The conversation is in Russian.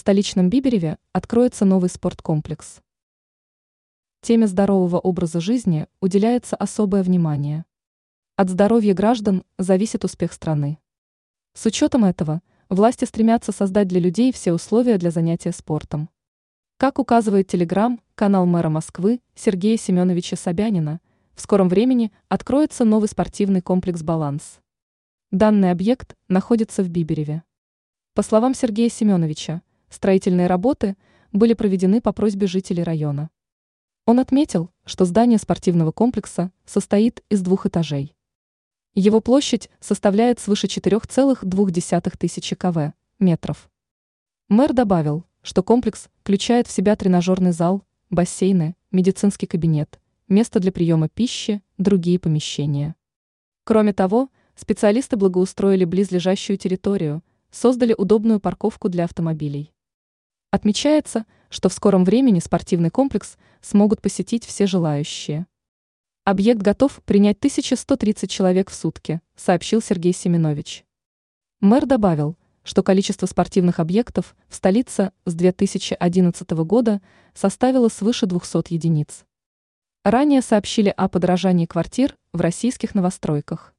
столичном Бибереве откроется новый спорткомплекс. Теме здорового образа жизни уделяется особое внимание. От здоровья граждан зависит успех страны. С учетом этого, власти стремятся создать для людей все условия для занятия спортом. Как указывает Телеграм, канал мэра Москвы Сергея Семеновича Собянина, в скором времени откроется новый спортивный комплекс «Баланс». Данный объект находится в Бибереве. По словам Сергея Семеновича, строительные работы были проведены по просьбе жителей района. Он отметил, что здание спортивного комплекса состоит из двух этажей. Его площадь составляет свыше 4,2 тысячи кв. метров. Мэр добавил, что комплекс включает в себя тренажерный зал, бассейны, медицинский кабинет, место для приема пищи, другие помещения. Кроме того, специалисты благоустроили близлежащую территорию, создали удобную парковку для автомобилей. Отмечается, что в скором времени спортивный комплекс смогут посетить все желающие. Объект готов принять 1130 человек в сутки, сообщил Сергей Семенович. Мэр добавил, что количество спортивных объектов в столице с 2011 года составило свыше 200 единиц. Ранее сообщили о подорожании квартир в российских новостройках.